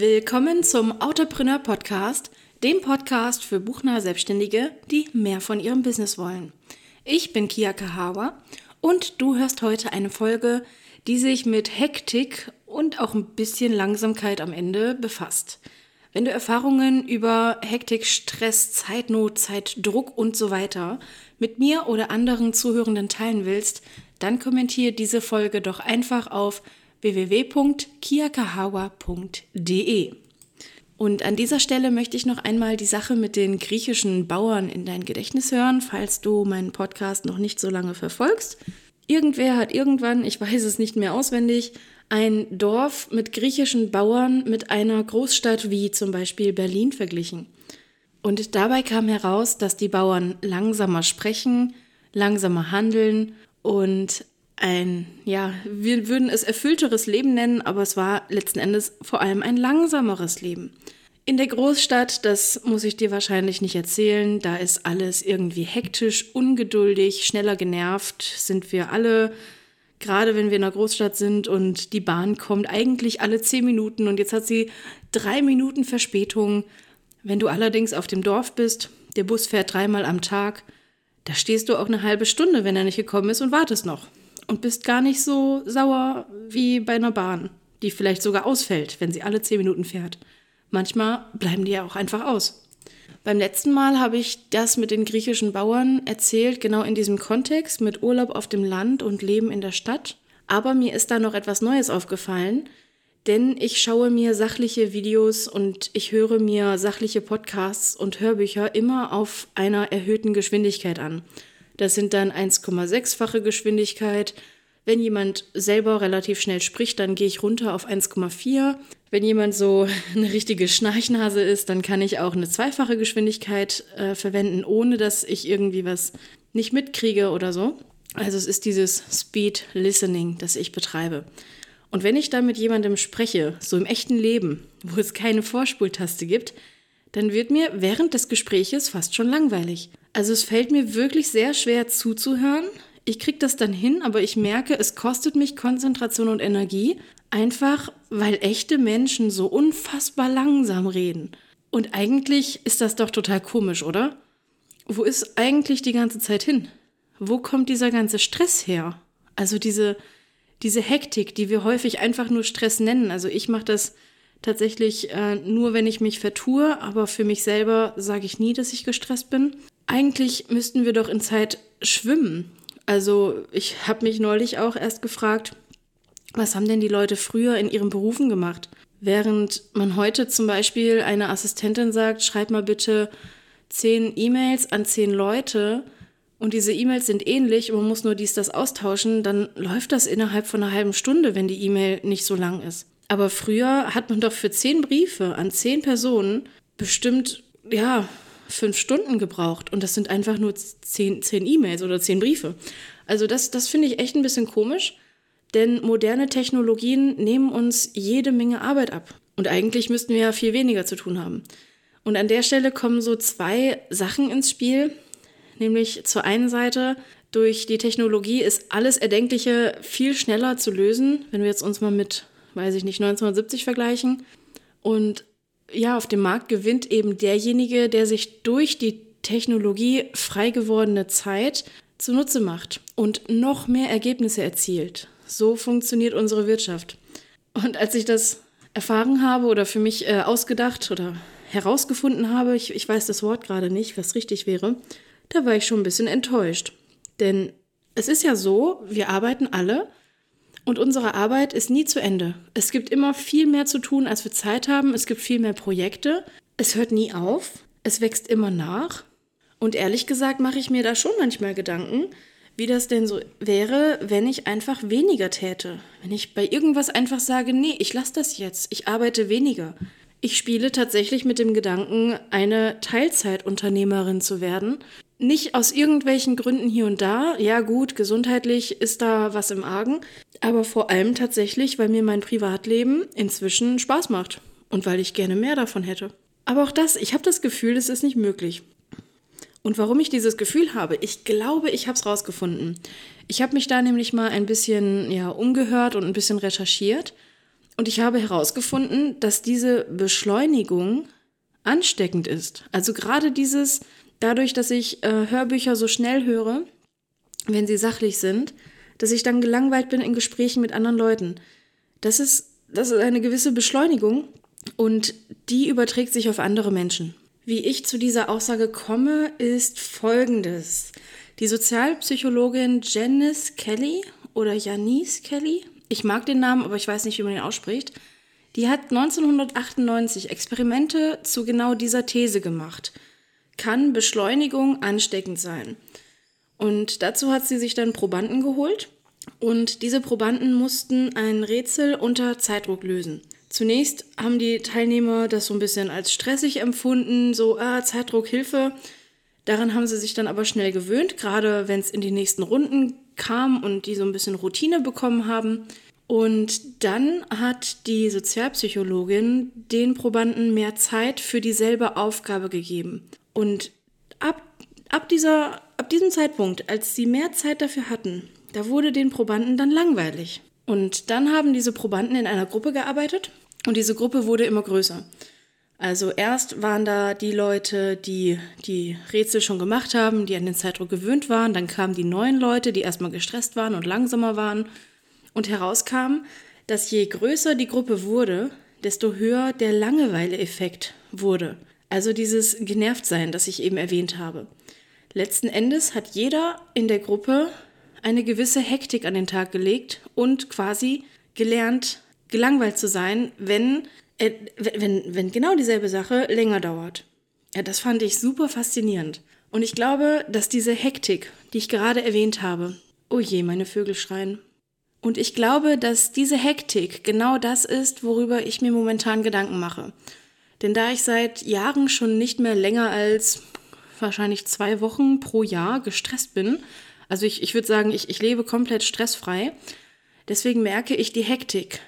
Willkommen zum Autopreneur Podcast, dem Podcast für buchnahe Selbstständige, die mehr von ihrem Business wollen. Ich bin Kia Kahawa und du hörst heute eine Folge, die sich mit Hektik und auch ein bisschen Langsamkeit am Ende befasst. Wenn du Erfahrungen über Hektik, Stress, Zeitnot, Zeitdruck und so weiter mit mir oder anderen Zuhörenden teilen willst, dann kommentiere diese Folge doch einfach auf www.kiakahawa.de. Und an dieser Stelle möchte ich noch einmal die Sache mit den griechischen Bauern in dein Gedächtnis hören, falls du meinen Podcast noch nicht so lange verfolgst. Irgendwer hat irgendwann, ich weiß es nicht mehr auswendig, ein Dorf mit griechischen Bauern mit einer Großstadt wie zum Beispiel Berlin verglichen. Und dabei kam heraus, dass die Bauern langsamer sprechen, langsamer handeln und ein, ja, wir würden es erfüllteres Leben nennen, aber es war letzten Endes vor allem ein langsameres Leben. In der Großstadt, das muss ich dir wahrscheinlich nicht erzählen, da ist alles irgendwie hektisch, ungeduldig, schneller genervt, sind wir alle, gerade wenn wir in der Großstadt sind und die Bahn kommt eigentlich alle zehn Minuten und jetzt hat sie drei Minuten Verspätung. Wenn du allerdings auf dem Dorf bist, der Bus fährt dreimal am Tag, da stehst du auch eine halbe Stunde, wenn er nicht gekommen ist und wartest noch und bist gar nicht so sauer wie bei einer Bahn, die vielleicht sogar ausfällt, wenn sie alle zehn Minuten fährt. Manchmal bleiben die ja auch einfach aus. Beim letzten Mal habe ich das mit den griechischen Bauern erzählt, genau in diesem Kontext mit Urlaub auf dem Land und Leben in der Stadt. Aber mir ist da noch etwas Neues aufgefallen, denn ich schaue mir sachliche Videos und ich höre mir sachliche Podcasts und Hörbücher immer auf einer erhöhten Geschwindigkeit an. Das sind dann 1,6-fache Geschwindigkeit. Wenn jemand selber relativ schnell spricht, dann gehe ich runter auf 1,4. Wenn jemand so eine richtige Schnarchnase ist, dann kann ich auch eine zweifache Geschwindigkeit äh, verwenden, ohne dass ich irgendwie was nicht mitkriege oder so. Also es ist dieses Speed Listening, das ich betreibe. Und wenn ich da mit jemandem spreche, so im echten Leben, wo es keine Vorspultaste gibt, dann wird mir während des Gespräches fast schon langweilig. Also es fällt mir wirklich sehr schwer zuzuhören. Ich kriege das dann hin, aber ich merke, es kostet mich Konzentration und Energie, einfach weil echte Menschen so unfassbar langsam reden. Und eigentlich ist das doch total komisch, oder? Wo ist eigentlich die ganze Zeit hin? Wo kommt dieser ganze Stress her? Also diese, diese Hektik, die wir häufig einfach nur Stress nennen. Also ich mache das tatsächlich äh, nur, wenn ich mich vertue, aber für mich selber sage ich nie, dass ich gestresst bin. Eigentlich müssten wir doch in Zeit schwimmen. Also ich habe mich neulich auch erst gefragt, was haben denn die Leute früher in ihren Berufen gemacht? Während man heute zum Beispiel einer Assistentin sagt, schreib mal bitte zehn E-Mails an zehn Leute und diese E-Mails sind ähnlich und man muss nur dies, das austauschen, dann läuft das innerhalb von einer halben Stunde, wenn die E-Mail nicht so lang ist. Aber früher hat man doch für zehn Briefe an zehn Personen bestimmt, ja, fünf Stunden gebraucht und das sind einfach nur zehn, zehn E-Mails oder zehn Briefe. Also das, das finde ich echt ein bisschen komisch, denn moderne Technologien nehmen uns jede Menge Arbeit ab. Und eigentlich müssten wir ja viel weniger zu tun haben. Und an der Stelle kommen so zwei Sachen ins Spiel, nämlich zur einen Seite, durch die Technologie ist alles Erdenkliche viel schneller zu lösen, wenn wir jetzt uns mal mit, weiß ich nicht, 1970 vergleichen. Und ja, auf dem Markt gewinnt eben derjenige, der sich durch die Technologie frei gewordene Zeit zunutze macht und noch mehr Ergebnisse erzielt. So funktioniert unsere Wirtschaft. Und als ich das erfahren habe oder für mich äh, ausgedacht oder herausgefunden habe, ich, ich weiß das Wort gerade nicht, was richtig wäre, da war ich schon ein bisschen enttäuscht. Denn es ist ja so, wir arbeiten alle und unsere Arbeit ist nie zu Ende. Es gibt immer viel mehr zu tun, als wir Zeit haben. Es gibt viel mehr Projekte. Es hört nie auf. Es wächst immer nach. Und ehrlich gesagt mache ich mir da schon manchmal Gedanken, wie das denn so wäre, wenn ich einfach weniger täte. Wenn ich bei irgendwas einfach sage, nee, ich lasse das jetzt. Ich arbeite weniger. Ich spiele tatsächlich mit dem Gedanken, eine Teilzeitunternehmerin zu werden. Nicht aus irgendwelchen Gründen hier und da. Ja gut, gesundheitlich ist da was im Argen. Aber vor allem tatsächlich, weil mir mein Privatleben inzwischen Spaß macht. Und weil ich gerne mehr davon hätte. Aber auch das, ich habe das Gefühl, es ist nicht möglich. Und warum ich dieses Gefühl habe, ich glaube, ich habe es rausgefunden. Ich habe mich da nämlich mal ein bisschen ja, umgehört und ein bisschen recherchiert. Und ich habe herausgefunden, dass diese Beschleunigung ansteckend ist. Also gerade dieses, dadurch, dass ich äh, Hörbücher so schnell höre, wenn sie sachlich sind, dass ich dann gelangweilt bin in Gesprächen mit anderen Leuten. Das ist, das ist eine gewisse Beschleunigung und die überträgt sich auf andere Menschen. Wie ich zu dieser Aussage komme, ist folgendes. Die Sozialpsychologin Janice Kelly oder Janice Kelly, ich mag den Namen, aber ich weiß nicht, wie man ihn ausspricht, die hat 1998 Experimente zu genau dieser These gemacht. Kann Beschleunigung ansteckend sein? Und dazu hat sie sich dann Probanden geholt und diese Probanden mussten ein Rätsel unter Zeitdruck lösen. Zunächst haben die Teilnehmer das so ein bisschen als stressig empfunden, so, ah, Zeitdruck, Hilfe. Daran haben sie sich dann aber schnell gewöhnt, gerade wenn es in die nächsten Runden kam und die so ein bisschen Routine bekommen haben. Und dann hat die Sozialpsychologin den Probanden mehr Zeit für dieselbe Aufgabe gegeben. Und ab, ab, dieser, ab diesem Zeitpunkt, als sie mehr Zeit dafür hatten, da wurde den Probanden dann langweilig. Und dann haben diese Probanden in einer Gruppe gearbeitet und diese Gruppe wurde immer größer. Also erst waren da die Leute, die die Rätsel schon gemacht haben, die an den Zeitdruck gewöhnt waren. Dann kamen die neuen Leute, die erstmal gestresst waren und langsamer waren. Und herauskam, dass je größer die Gruppe wurde, desto höher der Langeweile-Effekt wurde. Also dieses Genervtsein, das ich eben erwähnt habe. Letzten Endes hat jeder in der Gruppe eine gewisse Hektik an den Tag gelegt und quasi gelernt, gelangweilt zu sein, wenn, äh, wenn, wenn genau dieselbe Sache länger dauert. Ja, das fand ich super faszinierend. Und ich glaube, dass diese Hektik, die ich gerade erwähnt habe, oh je, meine Vögel schreien. Und ich glaube, dass diese Hektik genau das ist, worüber ich mir momentan Gedanken mache. Denn da ich seit Jahren schon nicht mehr länger als wahrscheinlich zwei Wochen pro Jahr gestresst bin, also ich, ich würde sagen, ich, ich lebe komplett stressfrei. Deswegen merke ich die Hektik,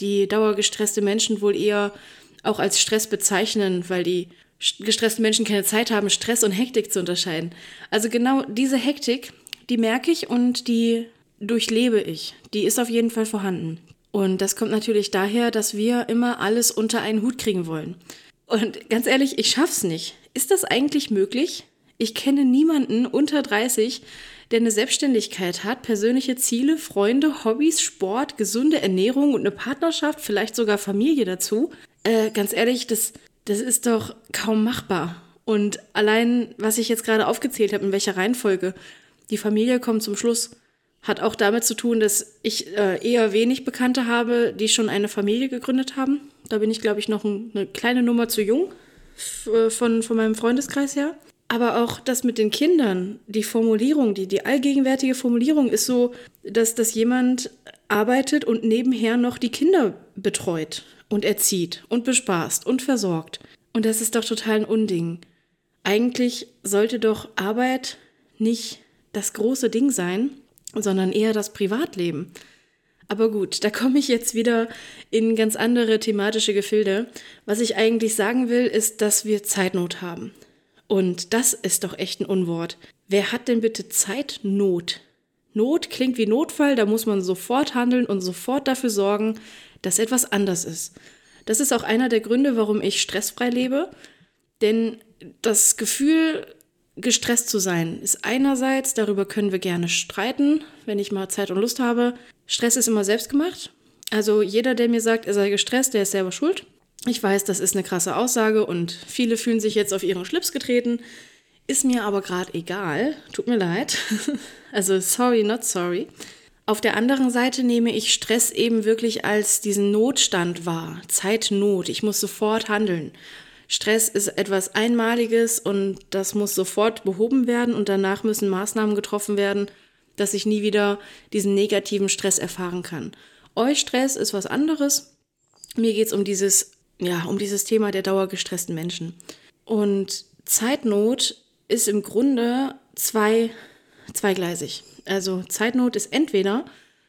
die dauergestresste Menschen wohl eher auch als Stress bezeichnen, weil die gestressten Menschen keine Zeit haben, Stress und Hektik zu unterscheiden. Also genau diese Hektik, die merke ich und die durchlebe ich. Die ist auf jeden Fall vorhanden. Und das kommt natürlich daher, dass wir immer alles unter einen Hut kriegen wollen. Und ganz ehrlich, ich schaff's nicht. Ist das eigentlich möglich? Ich kenne niemanden unter 30, der eine Selbstständigkeit hat, persönliche Ziele, Freunde, Hobbys, Sport, gesunde Ernährung und eine Partnerschaft, vielleicht sogar Familie dazu. Äh, ganz ehrlich, das, das ist doch kaum machbar. Und allein, was ich jetzt gerade aufgezählt habe, in welcher Reihenfolge, die Familie kommt zum Schluss, hat auch damit zu tun, dass ich äh, eher wenig Bekannte habe, die schon eine Familie gegründet haben. Da bin ich, glaube ich, noch ein, eine kleine Nummer zu jung äh, von, von meinem Freundeskreis her. Aber auch das mit den Kindern, die Formulierung, die, die allgegenwärtige Formulierung ist so, dass, dass jemand arbeitet und nebenher noch die Kinder betreut und erzieht und bespaßt und versorgt. Und das ist doch total ein Unding. Eigentlich sollte doch Arbeit nicht das große Ding sein, sondern eher das Privatleben. Aber gut, da komme ich jetzt wieder in ganz andere thematische Gefilde. Was ich eigentlich sagen will, ist, dass wir Zeitnot haben. Und das ist doch echt ein Unwort. Wer hat denn bitte Zeitnot? Not klingt wie Notfall, da muss man sofort handeln und sofort dafür sorgen, dass etwas anders ist. Das ist auch einer der Gründe, warum ich stressfrei lebe. Denn das Gefühl, gestresst zu sein, ist einerseits, darüber können wir gerne streiten, wenn ich mal Zeit und Lust habe. Stress ist immer selbst gemacht. Also jeder, der mir sagt, er sei gestresst, der ist selber schuld. Ich weiß, das ist eine krasse Aussage und viele fühlen sich jetzt auf ihren Schlips getreten. Ist mir aber gerade egal. Tut mir leid. also sorry, not sorry. Auf der anderen Seite nehme ich Stress eben wirklich als diesen Notstand wahr. Zeitnot. Ich muss sofort handeln. Stress ist etwas Einmaliges und das muss sofort behoben werden und danach müssen Maßnahmen getroffen werden, dass ich nie wieder diesen negativen Stress erfahren kann. Eustress ist was anderes. Mir geht es um dieses ja, um dieses Thema der dauergestressten Menschen. Und Zeitnot ist im Grunde zwei, zweigleisig. Also Zeitnot ist entweder,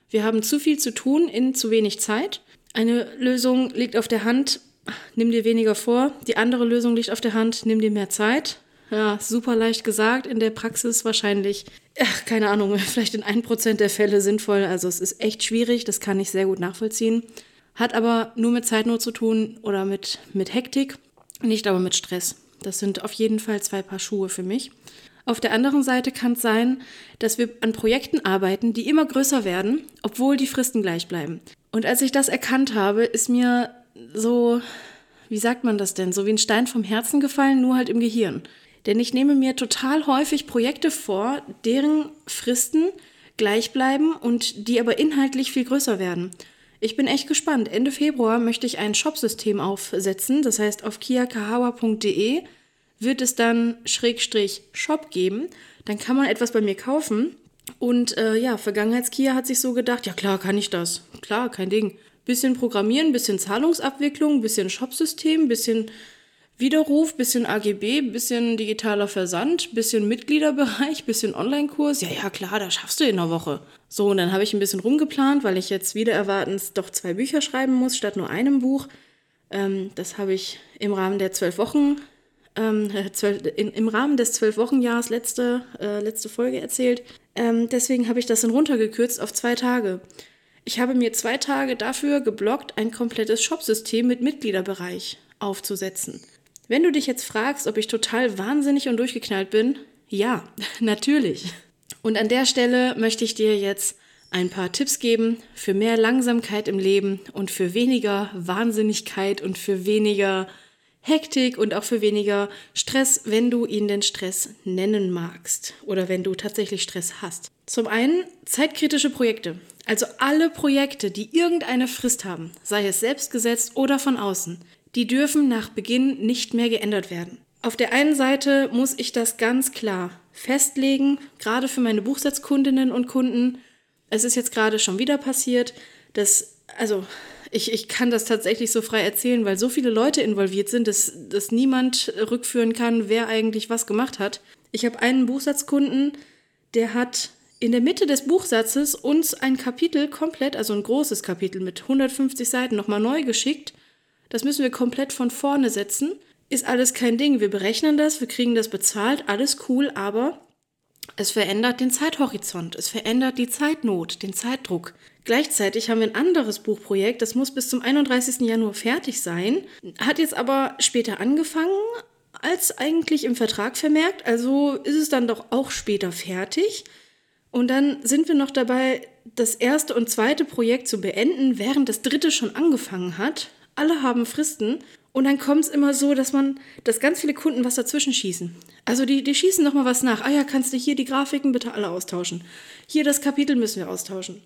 wir haben zu viel zu tun in zu wenig Zeit. Eine Lösung liegt auf der Hand, nimm dir weniger vor. Die andere Lösung liegt auf der Hand, nimm dir mehr Zeit. Ja, super leicht gesagt, in der Praxis wahrscheinlich, ach, keine Ahnung, vielleicht in ein Prozent der Fälle sinnvoll. Also es ist echt schwierig, das kann ich sehr gut nachvollziehen. Hat aber nur mit Zeitnot zu tun oder mit, mit Hektik, nicht aber mit Stress. Das sind auf jeden Fall zwei Paar Schuhe für mich. Auf der anderen Seite kann es sein, dass wir an Projekten arbeiten, die immer größer werden, obwohl die Fristen gleich bleiben. Und als ich das erkannt habe, ist mir so, wie sagt man das denn, so wie ein Stein vom Herzen gefallen, nur halt im Gehirn. Denn ich nehme mir total häufig Projekte vor, deren Fristen gleich bleiben und die aber inhaltlich viel größer werden. Ich bin echt gespannt. Ende Februar möchte ich ein Shopsystem aufsetzen. Das heißt, auf kiakahawa.de wird es dann Schrägstrich Shop geben. Dann kann man etwas bei mir kaufen. Und äh, ja, Vergangenheitskia hat sich so gedacht, ja klar, kann ich das. Klar, kein Ding. Bisschen Programmieren, bisschen Zahlungsabwicklung, bisschen Shopsystem, bisschen Widerruf, bisschen AGB, bisschen digitaler Versand, bisschen Mitgliederbereich, bisschen Online-Kurs. Ja, ja, klar, das schaffst du in einer Woche. So, und dann habe ich ein bisschen rumgeplant, weil ich jetzt wieder erwartens doch zwei Bücher schreiben muss, statt nur einem Buch. Ähm, das habe ich im Rahmen der zwölf Wochen, ähm, zwölf, in, im Rahmen des zwölf Wochenjahres letzte, äh, letzte Folge erzählt. Ähm, deswegen habe ich das dann runtergekürzt auf zwei Tage. Ich habe mir zwei Tage dafür geblockt, ein komplettes Shopsystem mit Mitgliederbereich aufzusetzen. Wenn du dich jetzt fragst, ob ich total wahnsinnig und durchgeknallt bin, ja, natürlich. Und an der Stelle möchte ich dir jetzt ein paar Tipps geben für mehr Langsamkeit im Leben und für weniger Wahnsinnigkeit und für weniger Hektik und auch für weniger Stress, wenn du ihn den Stress nennen magst oder wenn du tatsächlich Stress hast. Zum einen zeitkritische Projekte. Also alle Projekte, die irgendeine Frist haben, sei es selbst gesetzt oder von außen, die dürfen nach Beginn nicht mehr geändert werden. Auf der einen Seite muss ich das ganz klar festlegen, gerade für meine Buchsatzkundinnen und Kunden. Es ist jetzt gerade schon wieder passiert, dass, also ich, ich kann das tatsächlich so frei erzählen, weil so viele Leute involviert sind, dass, dass niemand rückführen kann, wer eigentlich was gemacht hat. Ich habe einen Buchsatzkunden, der hat in der Mitte des Buchsatzes uns ein Kapitel komplett, also ein großes Kapitel mit 150 Seiten nochmal neu geschickt das müssen wir komplett von vorne setzen. Ist alles kein Ding. Wir berechnen das, wir kriegen das bezahlt, alles cool, aber es verändert den Zeithorizont, es verändert die Zeitnot, den Zeitdruck. Gleichzeitig haben wir ein anderes Buchprojekt, das muss bis zum 31. Januar fertig sein, hat jetzt aber später angefangen als eigentlich im Vertrag vermerkt, also ist es dann doch auch später fertig. Und dann sind wir noch dabei, das erste und zweite Projekt zu beenden, während das dritte schon angefangen hat alle haben Fristen und dann kommt es immer so, dass man, dass ganz viele Kunden was dazwischen schießen. Also die, die schießen nochmal was nach. Ah ja, kannst du hier die Grafiken bitte alle austauschen. Hier das Kapitel müssen wir austauschen.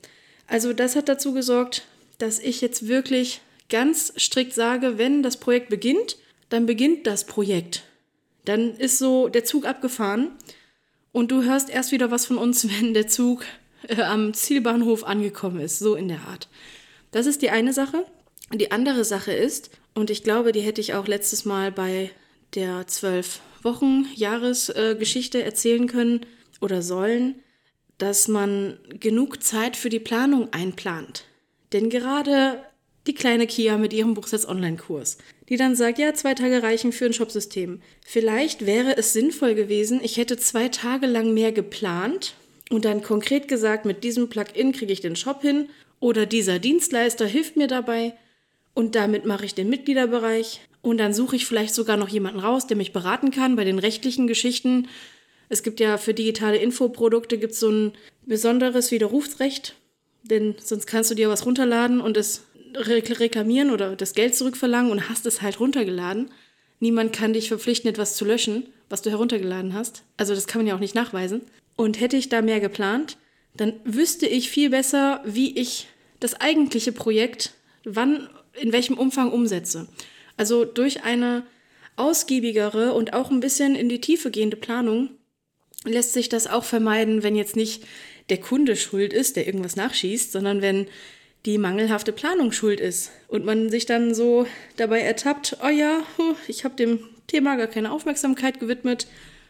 Also das hat dazu gesorgt, dass ich jetzt wirklich ganz strikt sage, wenn das Projekt beginnt, dann beginnt das Projekt. Dann ist so der Zug abgefahren und du hörst erst wieder was von uns, wenn der Zug äh, am Zielbahnhof angekommen ist, so in der Art. Das ist die eine Sache. Die andere Sache ist, und ich glaube, die hätte ich auch letztes Mal bei der zwölf Wochen Jahresgeschichte äh, erzählen können oder sollen, dass man genug Zeit für die Planung einplant. Denn gerade die kleine Kia mit ihrem Buchsatz Online-Kurs, die dann sagt, ja, zwei Tage reichen für ein Shopsystem. Vielleicht wäre es sinnvoll gewesen, ich hätte zwei Tage lang mehr geplant und dann konkret gesagt, mit diesem Plugin kriege ich den Shop hin oder dieser Dienstleister hilft mir dabei und damit mache ich den Mitgliederbereich. Und dann suche ich vielleicht sogar noch jemanden raus, der mich beraten kann bei den rechtlichen Geschichten. Es gibt ja für digitale Infoprodukte gibt so ein besonderes Widerrufsrecht, denn sonst kannst du dir was runterladen und es reklamieren oder das Geld zurückverlangen und hast es halt runtergeladen. Niemand kann dich verpflichten, etwas zu löschen, was du heruntergeladen hast. Also das kann man ja auch nicht nachweisen. Und hätte ich da mehr geplant, dann wüsste ich viel besser, wie ich das eigentliche Projekt wann in welchem Umfang umsetze. Also durch eine ausgiebigere und auch ein bisschen in die Tiefe gehende Planung lässt sich das auch vermeiden, wenn jetzt nicht der Kunde schuld ist, der irgendwas nachschießt, sondern wenn die mangelhafte Planung schuld ist und man sich dann so dabei ertappt, oh ja, ich habe dem Thema gar keine Aufmerksamkeit gewidmet,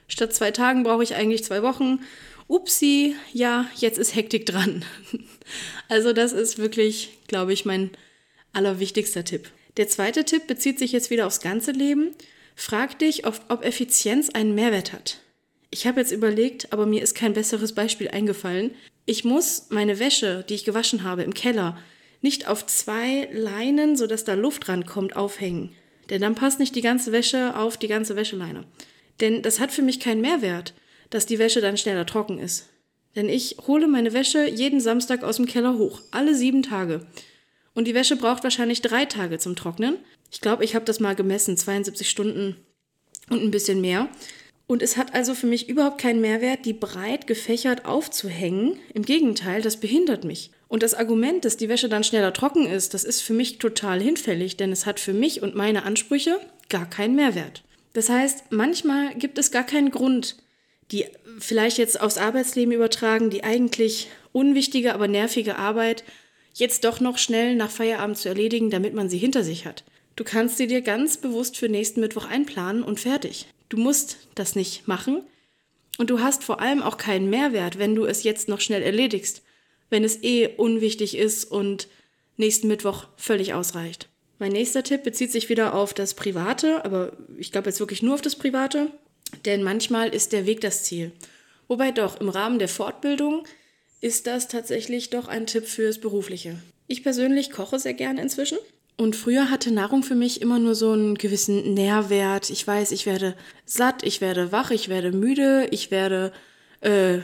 statt zwei Tagen brauche ich eigentlich zwei Wochen. Upsi, ja, jetzt ist Hektik dran. Also das ist wirklich, glaube ich, mein allerwichtigster Tipp. Der zweite Tipp bezieht sich jetzt wieder aufs ganze Leben. Frag dich, ob, ob Effizienz einen Mehrwert hat. Ich habe jetzt überlegt, aber mir ist kein besseres Beispiel eingefallen. Ich muss meine Wäsche, die ich gewaschen habe, im Keller nicht auf zwei Leinen, sodass da Luft rankommt, aufhängen. Denn dann passt nicht die ganze Wäsche auf die ganze Wäscheleine. Denn das hat für mich keinen Mehrwert, dass die Wäsche dann schneller trocken ist. Denn ich hole meine Wäsche jeden Samstag aus dem Keller hoch, alle sieben Tage. Und die Wäsche braucht wahrscheinlich drei Tage zum Trocknen. Ich glaube, ich habe das mal gemessen, 72 Stunden und ein bisschen mehr. Und es hat also für mich überhaupt keinen Mehrwert, die breit gefächert aufzuhängen. Im Gegenteil, das behindert mich. Und das Argument, dass die Wäsche dann schneller trocken ist, das ist für mich total hinfällig, denn es hat für mich und meine Ansprüche gar keinen Mehrwert. Das heißt, manchmal gibt es gar keinen Grund, die vielleicht jetzt aufs Arbeitsleben übertragen, die eigentlich unwichtige, aber nervige Arbeit jetzt doch noch schnell nach Feierabend zu erledigen, damit man sie hinter sich hat. Du kannst sie dir ganz bewusst für nächsten Mittwoch einplanen und fertig. Du musst das nicht machen. Und du hast vor allem auch keinen Mehrwert, wenn du es jetzt noch schnell erledigst, wenn es eh unwichtig ist und nächsten Mittwoch völlig ausreicht. Mein nächster Tipp bezieht sich wieder auf das Private, aber ich glaube jetzt wirklich nur auf das Private, denn manchmal ist der Weg das Ziel. Wobei doch im Rahmen der Fortbildung ist das tatsächlich doch ein Tipp fürs Berufliche. Ich persönlich koche sehr gerne inzwischen und früher hatte Nahrung für mich immer nur so einen gewissen Nährwert. Ich weiß, ich werde satt, ich werde wach, ich werde müde, ich werde, äh,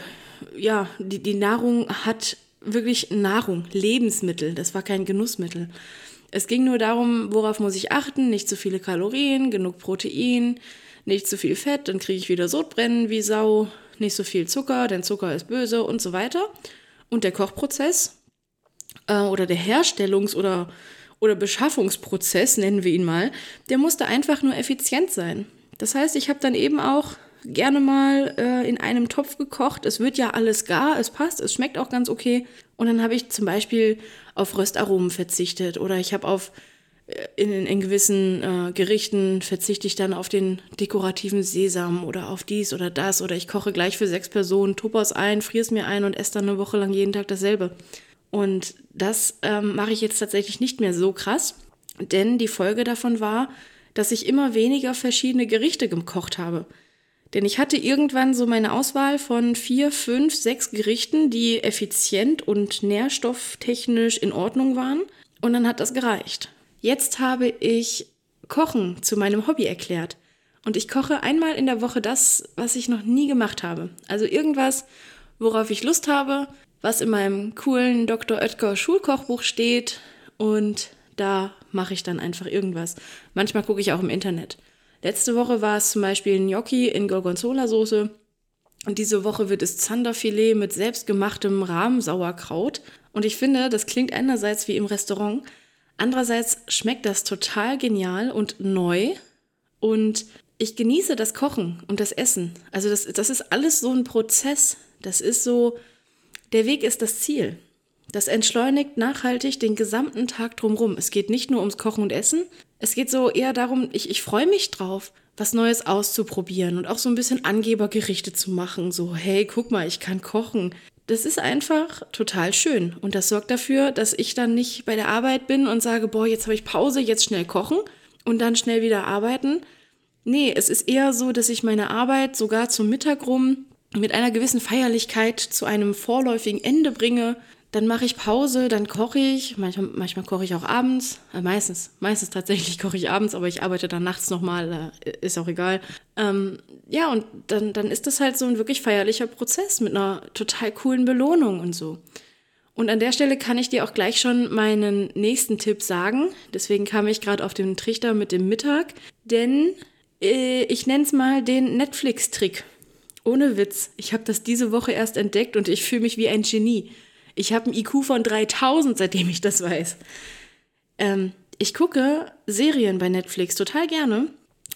ja, die, die Nahrung hat wirklich Nahrung, Lebensmittel. Das war kein Genussmittel. Es ging nur darum, worauf muss ich achten, nicht zu viele Kalorien, genug Protein, nicht zu viel Fett, dann kriege ich wieder Sodbrennen wie Sau, nicht so viel Zucker, denn Zucker ist böse und so weiter. Und der Kochprozess äh, oder der Herstellungs- oder oder Beschaffungsprozess, nennen wir ihn mal, der musste einfach nur effizient sein. Das heißt, ich habe dann eben auch gerne mal äh, in einem Topf gekocht. Es wird ja alles gar, es passt, es schmeckt auch ganz okay. Und dann habe ich zum Beispiel auf Röstaromen verzichtet oder ich habe auf äh, in, in gewissen äh, Gerichten verzichte ich dann auf den dekorativen Sesam oder auf dies oder das oder ich koche gleich für sechs Personen, Topos ein, friere es mir ein und esse dann eine Woche lang jeden Tag dasselbe. Und das ähm, mache ich jetzt tatsächlich nicht mehr so krass, denn die Folge davon war, dass ich immer weniger verschiedene Gerichte gekocht habe. Denn ich hatte irgendwann so meine Auswahl von vier, fünf, sechs Gerichten, die effizient und nährstofftechnisch in Ordnung waren. Und dann hat das gereicht. Jetzt habe ich Kochen zu meinem Hobby erklärt. Und ich koche einmal in der Woche das, was ich noch nie gemacht habe. Also irgendwas, worauf ich Lust habe, was in meinem coolen Dr. Oetker Schulkochbuch steht und da mache ich dann einfach irgendwas. Manchmal gucke ich auch im Internet. Letzte Woche war es zum Beispiel Gnocchi in Gorgonzola-Soße und diese Woche wird es Zanderfilet mit selbstgemachtem Rahmsauerkraut. Und ich finde, das klingt einerseits wie im Restaurant, andererseits schmeckt das total genial und neu. Und ich genieße das Kochen und das Essen. Also das, das ist alles so ein Prozess. Das ist so, der Weg ist das Ziel. Das entschleunigt nachhaltig den gesamten Tag drumherum. Es geht nicht nur ums Kochen und Essen. Es geht so eher darum, ich, ich freue mich drauf, was Neues auszuprobieren und auch so ein bisschen Angebergerichte zu machen. So, hey, guck mal, ich kann kochen. Das ist einfach total schön. Und das sorgt dafür, dass ich dann nicht bei der Arbeit bin und sage, boah, jetzt habe ich Pause, jetzt schnell kochen und dann schnell wieder arbeiten. Nee, es ist eher so, dass ich meine Arbeit sogar zum Mittag rum mit einer gewissen Feierlichkeit zu einem vorläufigen Ende bringe, dann mache ich Pause, dann koche ich. Manchmal, manchmal koche ich auch abends. Äh, meistens, meistens tatsächlich koche ich abends, aber ich arbeite dann nachts nochmal, äh, ist auch egal. Ähm, ja, und dann, dann ist das halt so ein wirklich feierlicher Prozess mit einer total coolen Belohnung und so. Und an der Stelle kann ich dir auch gleich schon meinen nächsten Tipp sagen. Deswegen kam ich gerade auf den Trichter mit dem Mittag. Denn äh, ich nenne es mal den Netflix-Trick. Ohne Witz, ich habe das diese Woche erst entdeckt und ich fühle mich wie ein Genie. Ich habe einen IQ von 3000, seitdem ich das weiß. Ähm, ich gucke Serien bei Netflix total gerne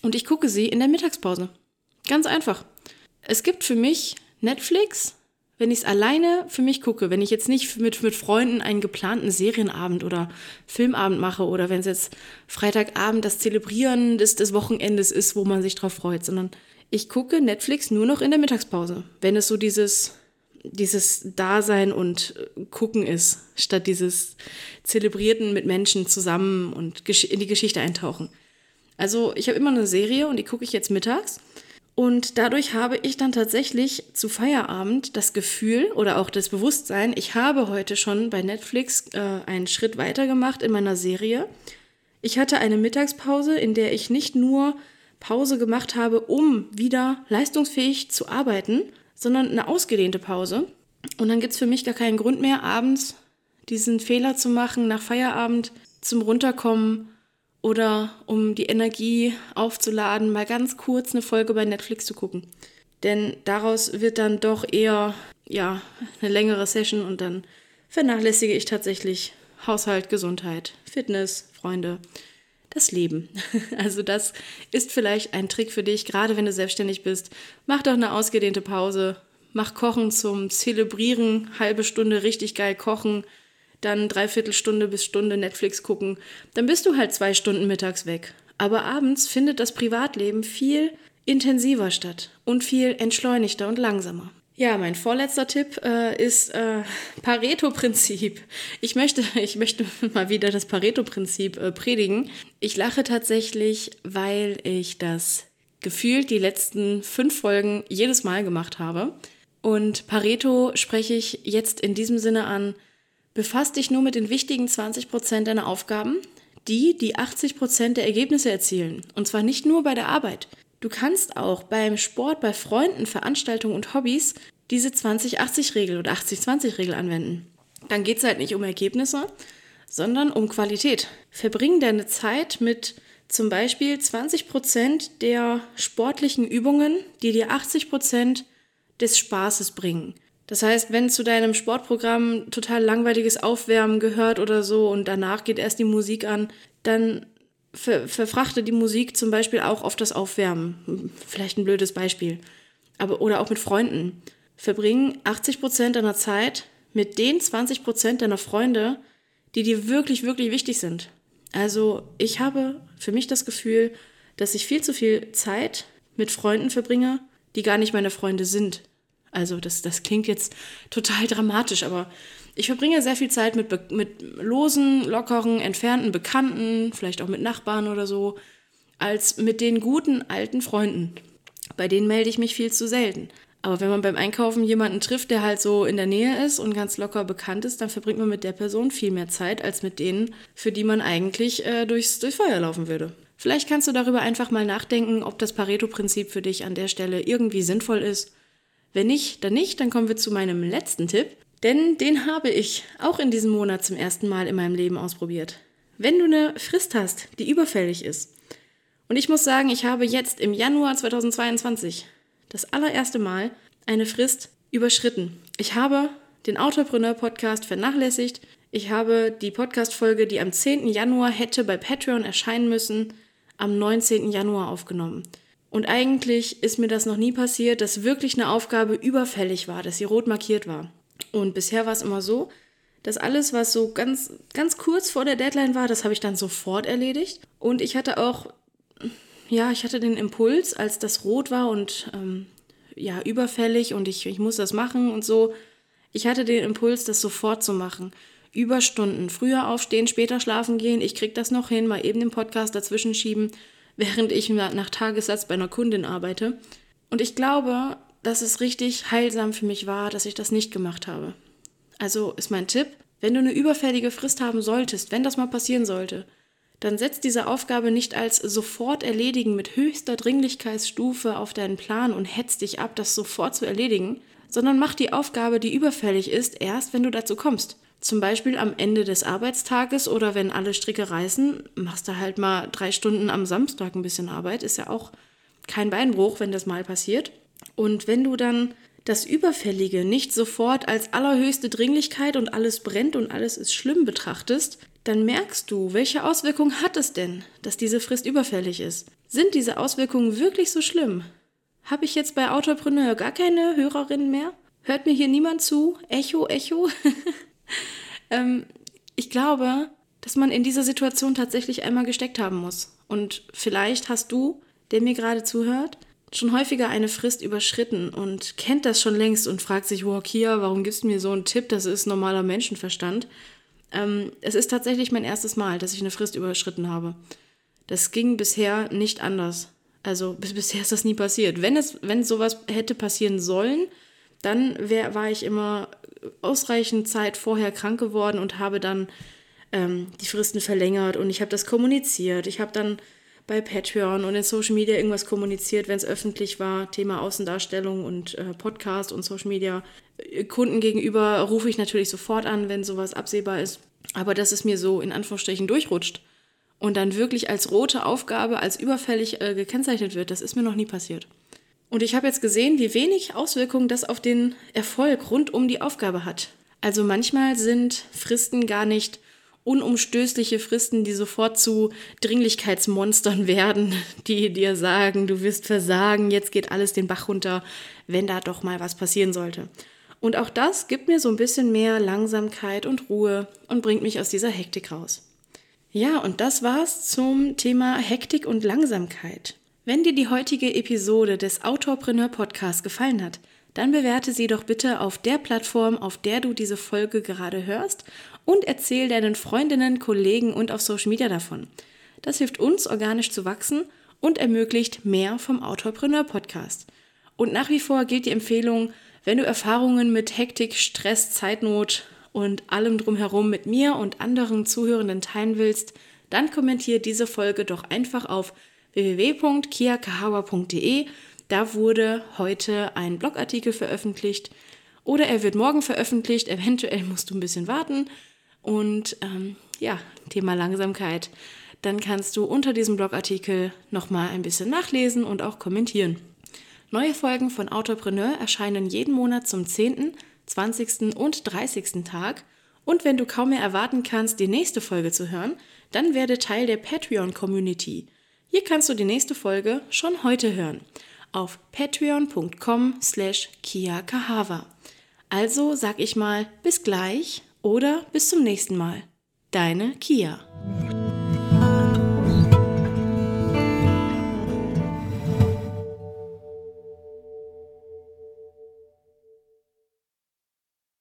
und ich gucke sie in der Mittagspause. Ganz einfach. Es gibt für mich Netflix, wenn ich es alleine für mich gucke, wenn ich jetzt nicht mit, mit Freunden einen geplanten Serienabend oder Filmabend mache oder wenn es jetzt Freitagabend das Zelebrieren des, des Wochenendes ist, wo man sich drauf freut, sondern ich gucke Netflix nur noch in der Mittagspause, wenn es so dieses, dieses Dasein und äh, Gucken ist, statt dieses Zelebrierten mit Menschen zusammen und in die Geschichte eintauchen. Also ich habe immer eine Serie und die gucke ich jetzt mittags. Und dadurch habe ich dann tatsächlich zu Feierabend das Gefühl oder auch das Bewusstsein, ich habe heute schon bei Netflix äh, einen Schritt weiter gemacht in meiner Serie. Ich hatte eine Mittagspause, in der ich nicht nur Pause gemacht habe, um wieder leistungsfähig zu arbeiten, sondern eine ausgedehnte Pause. Und dann gibt es für mich gar keinen Grund mehr, abends diesen Fehler zu machen, nach Feierabend zum Runterkommen oder um die Energie aufzuladen, mal ganz kurz eine Folge bei Netflix zu gucken. Denn daraus wird dann doch eher ja, eine längere Session und dann vernachlässige ich tatsächlich Haushalt, Gesundheit, Fitness, Freunde, das Leben. Also das ist vielleicht ein Trick für dich, gerade wenn du selbstständig bist. Mach doch eine ausgedehnte Pause, mach Kochen zum Zelebrieren, halbe Stunde richtig geil kochen, dann dreiviertel Stunde bis Stunde Netflix gucken, dann bist du halt zwei Stunden mittags weg. Aber abends findet das Privatleben viel intensiver statt und viel entschleunigter und langsamer. Ja, mein vorletzter Tipp äh, ist äh, Pareto-Prinzip. Ich möchte, ich möchte mal wieder das Pareto-Prinzip äh, predigen. Ich lache tatsächlich, weil ich das gefühlt die letzten fünf Folgen jedes Mal gemacht habe. Und Pareto spreche ich jetzt in diesem Sinne an, Befass dich nur mit den wichtigen 20% deiner Aufgaben, die die 80% der Ergebnisse erzielen. Und zwar nicht nur bei der Arbeit. Du kannst auch beim Sport, bei Freunden, Veranstaltungen und Hobbys diese 20-80-Regel oder 80-20-Regel anwenden. Dann geht es halt nicht um Ergebnisse, sondern um Qualität. Verbring deine Zeit mit zum Beispiel 20% der sportlichen Übungen, die dir 80% des Spaßes bringen. Das heißt, wenn zu deinem Sportprogramm total langweiliges Aufwärmen gehört oder so und danach geht erst die Musik an, dann ver verfrachte die Musik zum Beispiel auch auf das Aufwärmen. Vielleicht ein blödes Beispiel. Aber, oder auch mit Freunden. Verbring 80% deiner Zeit mit den 20% deiner Freunde, die dir wirklich, wirklich wichtig sind. Also ich habe für mich das Gefühl, dass ich viel zu viel Zeit mit Freunden verbringe, die gar nicht meine Freunde sind. Also das, das klingt jetzt total dramatisch, aber ich verbringe sehr viel Zeit mit, mit losen, lockeren, entfernten Bekannten, vielleicht auch mit Nachbarn oder so, als mit den guten alten Freunden. Bei denen melde ich mich viel zu selten. Aber wenn man beim Einkaufen jemanden trifft, der halt so in der Nähe ist und ganz locker bekannt ist, dann verbringt man mit der Person viel mehr Zeit als mit denen, für die man eigentlich äh, durchs, durchs Feuer laufen würde. Vielleicht kannst du darüber einfach mal nachdenken, ob das Pareto-Prinzip für dich an der Stelle irgendwie sinnvoll ist wenn nicht, dann nicht. Dann kommen wir zu meinem letzten Tipp. Denn den habe ich auch in diesem Monat zum ersten Mal in meinem Leben ausprobiert. Wenn du eine Frist hast, die überfällig ist. Und ich muss sagen, ich habe jetzt im Januar 2022 das allererste Mal eine Frist überschritten. Ich habe den Autopreneur Podcast vernachlässigt. Ich habe die Podcast-Folge, die am 10. Januar hätte bei Patreon erscheinen müssen, am 19. Januar aufgenommen. Und eigentlich ist mir das noch nie passiert, dass wirklich eine Aufgabe überfällig war, dass sie rot markiert war. Und bisher war es immer so, dass alles, was so ganz, ganz kurz vor der Deadline war, das habe ich dann sofort erledigt. Und ich hatte auch, ja, ich hatte den Impuls, als das rot war und ähm, ja, überfällig und ich, ich muss das machen und so. Ich hatte den Impuls, das sofort zu machen. Überstunden, früher aufstehen, später schlafen gehen, ich krieg das noch hin, mal eben den Podcast dazwischen schieben während ich nach Tagessatz bei einer Kundin arbeite. Und ich glaube, dass es richtig heilsam für mich war, dass ich das nicht gemacht habe. Also ist mein Tipp, wenn du eine überfällige Frist haben solltest, wenn das mal passieren sollte, dann setz diese Aufgabe nicht als sofort erledigen mit höchster Dringlichkeitsstufe auf deinen Plan und hetz dich ab, das sofort zu erledigen, sondern mach die Aufgabe, die überfällig ist, erst wenn du dazu kommst. Zum Beispiel am Ende des Arbeitstages oder wenn alle Stricke reißen, machst du halt mal drei Stunden am Samstag ein bisschen Arbeit. Ist ja auch kein Beinbruch, wenn das mal passiert. Und wenn du dann das Überfällige nicht sofort als allerhöchste Dringlichkeit und alles brennt und alles ist schlimm betrachtest, dann merkst du, welche Auswirkungen hat es denn, dass diese Frist überfällig ist. Sind diese Auswirkungen wirklich so schlimm? Habe ich jetzt bei Autopreneur gar keine Hörerinnen mehr? Hört mir hier niemand zu? Echo, Echo? ähm, ich glaube, dass man in dieser Situation tatsächlich einmal gesteckt haben muss. Und vielleicht hast du, der mir gerade zuhört, schon häufiger eine Frist überschritten und kennt das schon längst und fragt sich, wow, Kia, warum gibst du mir so einen Tipp? Das ist normaler Menschenverstand. Ähm, es ist tatsächlich mein erstes Mal, dass ich eine Frist überschritten habe. Das ging bisher nicht anders. Also bis bisher ist das nie passiert. Wenn es, wenn sowas hätte passieren sollen, dann wär, war ich immer ausreichend Zeit vorher krank geworden und habe dann ähm, die Fristen verlängert und ich habe das kommuniziert. Ich habe dann bei Patreon und in Social Media irgendwas kommuniziert, wenn es öffentlich war, Thema Außendarstellung und äh, Podcast und Social Media. Kunden gegenüber rufe ich natürlich sofort an, wenn sowas absehbar ist. Aber dass es mir so in Anführungsstrichen durchrutscht und dann wirklich als rote Aufgabe, als überfällig äh, gekennzeichnet wird, das ist mir noch nie passiert. Und ich habe jetzt gesehen, wie wenig Auswirkungen das auf den Erfolg rund um die Aufgabe hat. Also manchmal sind Fristen gar nicht unumstößliche Fristen, die sofort zu Dringlichkeitsmonstern werden, die dir sagen, du wirst versagen, jetzt geht alles den Bach runter, wenn da doch mal was passieren sollte. Und auch das gibt mir so ein bisschen mehr Langsamkeit und Ruhe und bringt mich aus dieser Hektik raus. Ja, und das war's zum Thema Hektik und Langsamkeit. Wenn dir die heutige Episode des Autorpreneur Podcasts gefallen hat, dann bewerte sie doch bitte auf der Plattform, auf der du diese Folge gerade hörst und erzähl deinen Freundinnen, Kollegen und auf Social Media davon. Das hilft uns, organisch zu wachsen und ermöglicht mehr vom Autorpreneur Podcast. Und nach wie vor gilt die Empfehlung, wenn du Erfahrungen mit Hektik, Stress, Zeitnot und allem drumherum mit mir und anderen Zuhörenden teilen willst, dann kommentiere diese Folge doch einfach auf www.kiakahawa.de. Da wurde heute ein Blogartikel veröffentlicht oder er wird morgen veröffentlicht. Eventuell musst du ein bisschen warten. Und ähm, ja, Thema Langsamkeit. Dann kannst du unter diesem Blogartikel nochmal ein bisschen nachlesen und auch kommentieren. Neue Folgen von Autopreneur erscheinen jeden Monat zum 10., 20. und 30. Tag. Und wenn du kaum mehr erwarten kannst, die nächste Folge zu hören, dann werde Teil der Patreon-Community. Hier kannst du die nächste Folge schon heute hören. Auf patreon.com slash kiakahawa. Also sag ich mal bis gleich oder bis zum nächsten Mal. Deine Kia.